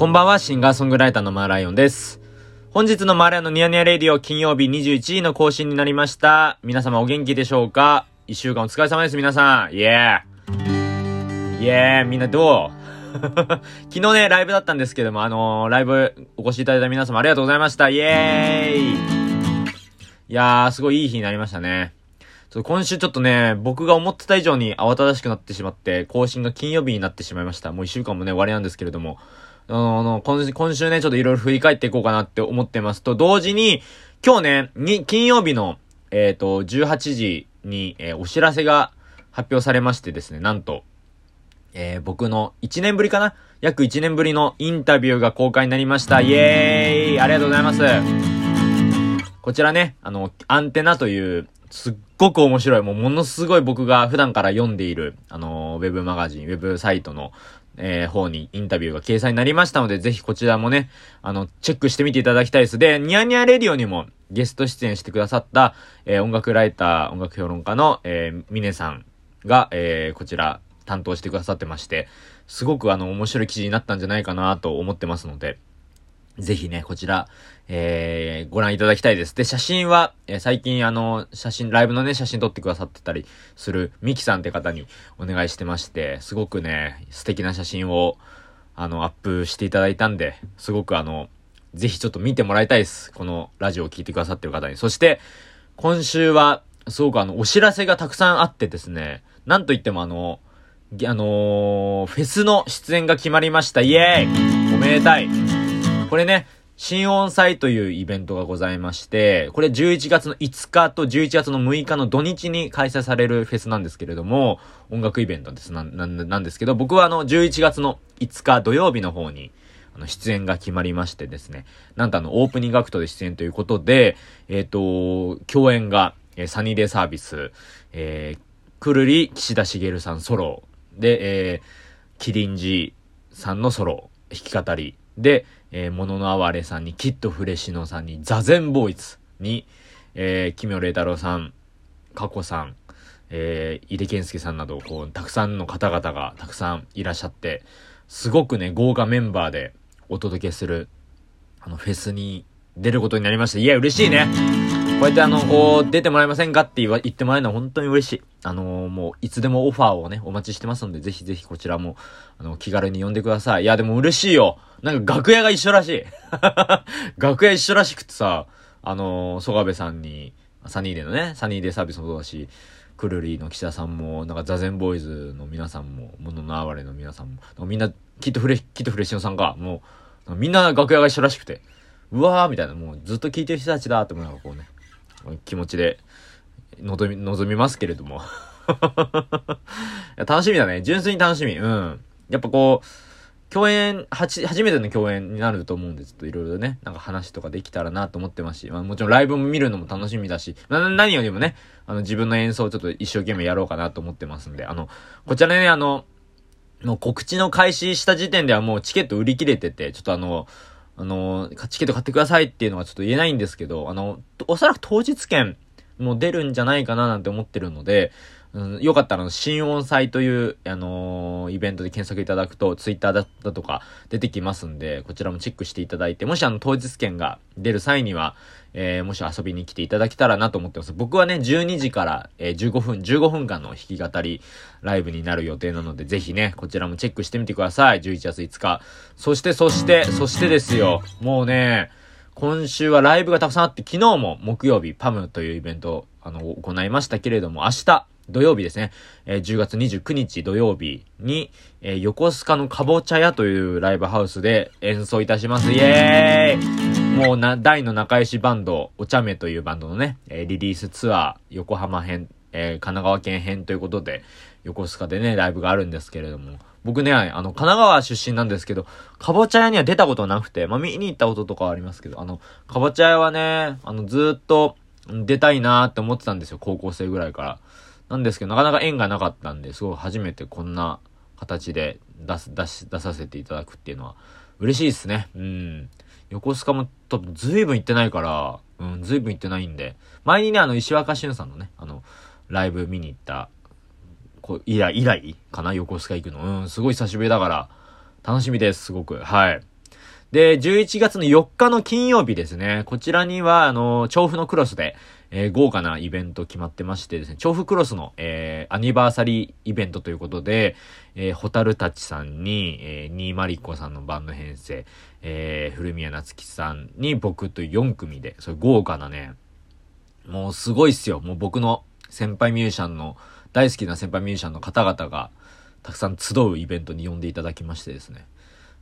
こんばんは、シンガーソングライターのマーライオンです。本日のマーライオンのニヤニヤレディオ金曜日21時の更新になりました。皆様お元気でしょうか？一週間お疲れ様です、皆さん。イェーイェーみんなどう？昨日ね、ライブだったんですけども、あのー、ライブお越しいただいた皆様ありがとうございました。イェーイいやー、すごいいい日になりましたね。今週ちょっとね、僕が思ってた以上に慌ただしくなってしまって、更新が金曜日になってしまいました。もう一週間もね、終わりなんですけれども。あの、今週、今週ね、ちょっといろいろ振り返っていこうかなって思ってますと、同時に、今日ね、に、金曜日の、えっ、ー、と、18時に、えー、お知らせが発表されましてですね、なんと、えー、僕の1年ぶりかな？約1年ぶりのインタビューが公開になりました。イエーイありがとうございます。こちらね、あの、アンテナという、すっごく面白い、もうものすごい僕が普段から読んでいる、あの、ウェブマガジン、ウェブサイトの、えー、方にインタビューが掲載になりましたので、ぜひこちらもね、あの、チェックしてみていただきたいです。で、ニヤニヤレディオにもゲスト出演してくださった、えー、音楽ライター、音楽評論家の、えー、ミネさんが、えー、こちら担当してくださってまして、すごくあの、面白い記事になったんじゃないかなと思ってますので、ぜひね、こちら、えー、ご覧いただきたいです。で、写真は、えー、最近あの、写真、ライブのね、写真撮ってくださってたりする、ミキさんって方にお願いしてまして、すごくね、素敵な写真を、あの、アップしていただいたんで、すごくあの、ぜひちょっと見てもらいたいです。このラジオを聴いてくださってる方に。そして、今週は、すごくあの、お知らせがたくさんあってですね、なんといってもあの、あのー、フェスの出演が決まりました。イエーイおめでたいこれね、新音祭というイベントがございまして、これ11月の5日と11月の6日の土日に開催されるフェスなんですけれども、音楽イベントです。な、な、なんですけど、僕はあの、11月の5日土曜日の方に、あの、出演が決まりましてですね、なんとあの、オープニングアクトで出演ということで、えっ、ー、と、共演が、えー、サニーデイサービス、えー、くるり岸田茂さんソロ、で、えー、キリンジさんのソロ、弾き語り、で、えー、モノのあわれさんに、キッドフレシノさんに、ザゼンボーイズに、えー、キミョレイ太郎さん、カコさん、えー、井出健介さんなど、こう、たくさんの方々がたくさんいらっしゃって、すごくね、豪華メンバーでお届けする、あの、フェスに出ることになりました。いや、嬉しいね。こうやってあの、こう、出てもらえませんかって言わ、言ってもらえるのは本当に嬉しい。あのー、もう、いつでもオファーをね、お待ちしてますので、ぜひぜひこちらも、あの、気軽に呼んでください。いや、でも嬉しいよ。なんか楽屋が一緒らしい。楽屋一緒らしくてさ、あのー、曽我部さんに、サニーデのね、サニーデサービスもそうだし、クルリーの岸田さんも、なんかザゼンボーイズの皆さんも、モノのあわれの皆さんも、みんな、きっとフレ、きっとフレッシュさんが、もう、みんな楽屋が一緒らしくて、うわーみたいな、もうずっと聞いてる人たちだって思いながこうね、気持ちで望み、望みますけれども 楽しみだね。純粋に楽しみ。うん。やっぱこう、共演、はち、初めての共演になると思うんで、ちょっといろいろね、なんか話とかできたらなと思ってますし、まあもちろんライブも見るのも楽しみだし、な、何よりもね、あの自分の演奏をちょっと一生懸命やろうかなと思ってますんで、あの、こちらね、あの、もう告知の開始した時点ではもうチケット売り切れてて、ちょっとあの、あの、チケット買ってくださいっていうのはちょっと言えないんですけど、あの、おそらく当日券もう出るんじゃないかななんて思ってるので、うん、よかったら、新音祭という、あのー、イベントで検索いただくと、ツイッターだったとか出てきますんで、こちらもチェックしていただいて、もしあの、当日券が出る際には、えー、もし遊びに来ていただけたらなと思ってます。僕はね、12時から、えー、15分、15分間の弾き語りライブになる予定なので、ぜひね、こちらもチェックしてみてください。11月5日。そして、そして、そしてですよ。もうね、今週はライブがたくさんあって、昨日も木曜日、パムというイベント、あの、行いましたけれども、明日、土曜日ですね、えー、10月29日土曜日に、えー、横須賀のかぼちゃ屋というライブハウスで演奏いたします。イエーイもうな、大の仲良しバンド、お茶目というバンドのね、えー、リリースツアー、横浜編、え神奈川県編ということで、横須賀でね、ライブがあるんですけれども、僕ね、あの、神奈川出身なんですけど、かぼちゃ屋には出たことなくて、まあ、見に行ったこととかはありますけど、あの、かぼちゃ屋はね、あの、ずっと出たいなーって思ってたんですよ、高校生ぐらいから。なんですけど、なかなか縁がなかったんで、すごい初めてこんな形で出す、出し、出させていただくっていうのは嬉しいですね。うん。横須賀も多分随分行ってないから、うん、随分行ってないんで、前にね、あの、石若俊さんのね、あの、ライブ見に行った、こ、以来、以来かな横須賀行くの。うん、すごい久しぶりだから、楽しみです、すごく。はい。で、11月の4日の金曜日ですね。こちらには、あの、調布のクロスで、えー、豪華なイベント決まってましてですね、調布クロスの、えー、アニバーサリーイベントということで、えー、ホタルたちさんに、えー、ニーマリコさんのバンド編成、えー、古宮夏樹さんに僕と4組で、そういう豪華なね、もうすごいっすよ。もう僕の先輩ミュージシャンの、大好きな先輩ミュージシャンの方々が、たくさん集うイベントに呼んでいただきましてですね。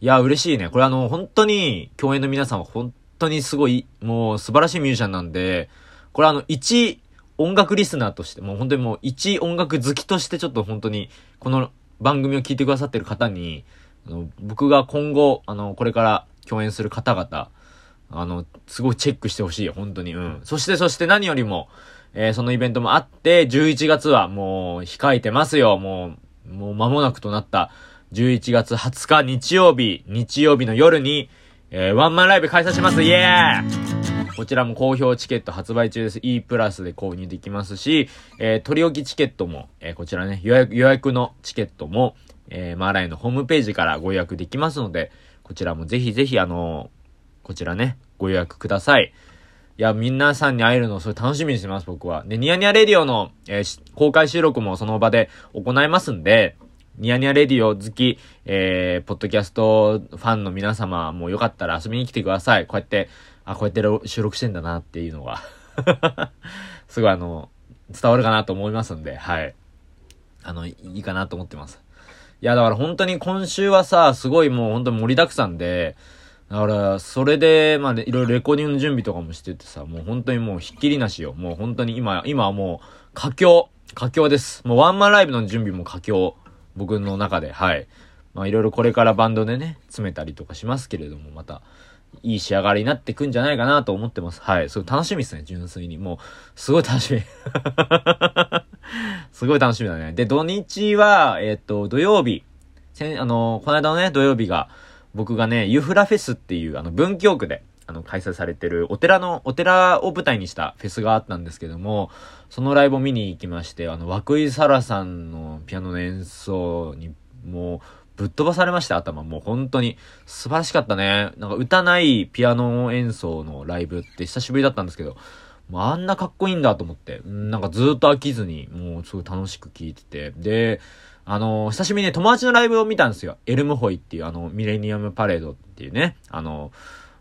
いや、嬉しいね。これあの、本当に、共演の皆さんは本当にすごい、もう素晴らしいミュージシャンなんで、これあの、一音楽リスナーとして、もう本当にもう一音楽好きとしてちょっと本当に、この番組を聞いてくださってる方に、あの僕が今後、あの、これから共演する方々、あの、すごいチェックしてほしい、本当に。うん。そして、そして何よりも、えー、そのイベントもあって、11月はもう控えてますよ。もう、もう間もなくとなった、11月20日日曜日、日曜日の夜に、えー、ワンマンライブ開催します。イエーイこちらも好評チケット発売中です。E プラスで購入できますし、えー、取り置きチケットも、えー、こちらね、予約、予約のチケットも、えー、マーライのホームページからご予約できますので、こちらもぜひぜひ、あのー、こちらね、ご予約ください。いや、皆さんに会えるのをそれ楽しみにしてます、僕は。で、ニヤニヤレディオの、えー、公開収録もその場で行いますんで、ニヤニヤレディオ好き、えー、ポッドキャストファンの皆様もよかったら遊びに来てください。こうやって、あ、こうやって収録してんだなっていうのが すごいあの、伝わるかなと思いますんで、はい。あの、いいかなと思ってます。いや、だから本当に今週はさ、すごいもう本当に盛りだくさんで、だから、それで、まあ、いろいろレコーディングの準備とかもしててさ、もう本当にもうひっきりなしよ。もう本当に今、今はもう、佳境、佳境です。もうワンマンライブの準備も佳境。僕の中で、はい。まあ、いろいろこれからバンドでね、詰めたりとかしますけれども、また、いい仕上がりになってくんじゃないかなと思ってます。はい。すごい楽しみですね、純粋に。もう、すごい楽しみ。すごい楽しみだね。で、土日は、えっ、ー、と、土曜日。せあの、この間のね、土曜日が、僕がね、ユフラフェスっていう、あの、文京区で、あの、開催されてる、お寺の、お寺を舞台にしたフェスがあったんですけども、そのライブを見に行きまして、あの、涌井沙羅さんのピアノの演奏に、もう、ぶっ飛ばされました、頭。もう本当に。素晴らしかったね。なんか歌ないピアノ演奏のライブって久しぶりだったんですけど、もうあんなかっこいいんだと思って。なんかずっと飽きずに、もうすごい楽しく聴いてて。で、あの、久しぶりにね、友達のライブを見たんですよ。エルムホイっていう、あの、ミレニアムパレードっていうね、あの、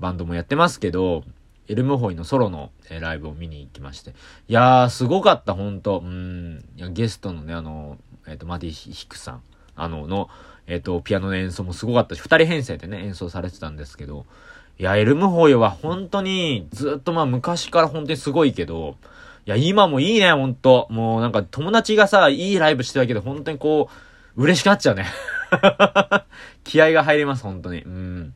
バンドもやってますけど、エルムホイのソロの、えー、ライブを見に行きまして。いやー、すごかった、ほんと。うん。ゲストのね、あの、えっ、ー、と、マディヒクさん、あの、の、えっ、ー、と、ピアノの演奏もすごかったし、二人編成でね、演奏されてたんですけど、いや、エルムホイは本当に、ずっとまあ昔から本当にすごいけど、いや、今もいいね、ほんと。もうなんか友達がさ、いいライブしてたけど、本当にこう、嬉しくなっちゃうね。気合が入ります、本当に。うん。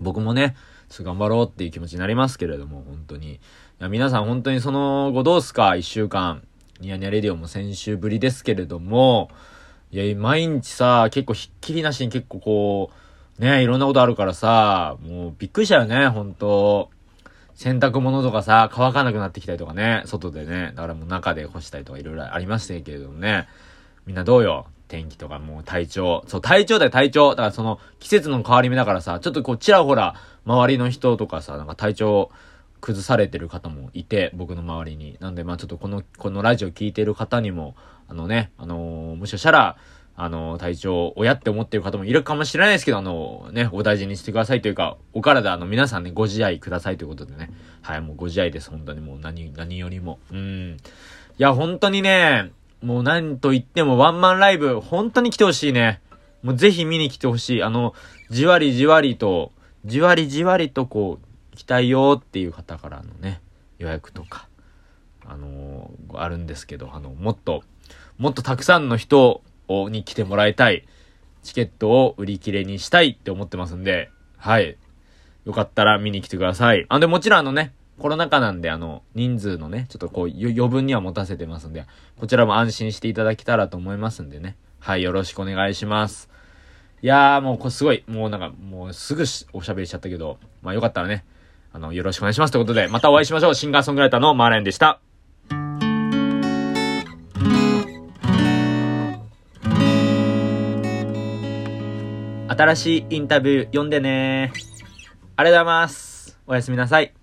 僕もね、頑張ろうっていう気持ちになりますけれども、本当に。いや、皆さん本当にその後どうすか？一週間。ニヤニヤレディオも先週ぶりですけれども、いや、毎日さ、結構ひっきりなしに結構こう、ね、いろんなことあるからさ、もうびっくりしたよね、ほんと。洗濯物とかさ、乾かなくなってきたりとかね、外でね。だからもう中で干したりとかいろいろありましたけれどもね。みんなどうよ？天気とかもう体調。そう、体調だよ、体調。だからその季節の変わり目だからさ、ちょっとこうちらほら、周りの人とかさ、なんか体調崩されてる方もいて、僕の周りに。なんでまあちょっとこの、このラジオ聞いてる方にも、あのね、あのー、もしかしたら、あの、体調、親って思ってる方もいるかもしれないですけど、あの、ね、お大事にしてくださいというか、お体、あの、皆さんね、ご自愛くださいということでね。はい、もうご自愛です、本当にもう何、何よりも。うん。いや、本当にね、もう何と言ってもワンマンライブ、本当に来てほしいね。もうぜひ見に来てほしい。あの、じわりじわりと、じわりじわりとこう、来たいよっていう方からのね、予約とか、あのー、あるんですけど、あの、もっと、もっとたくさんの人、に来てもらいたい。チケットを売り切れにしたいって思ってますんで、はい。よかったら見に来てください。あ、で、もちろんあのね、コロナ禍なんで、あの、人数のね、ちょっとこう、余分には持たせてますんで、こちらも安心していただけたらと思いますんでね。はい、よろしくお願いします。いやー、もうこれすごい、もうなんか、もうすぐおしゃべりしちゃったけど、まあよかったらね、あの、よろしくお願いしますということで、またお会いしましょう。シンガーソングライターのマーレンでした。新しいインタビュー読んでねありがとうございます。おやすみなさい。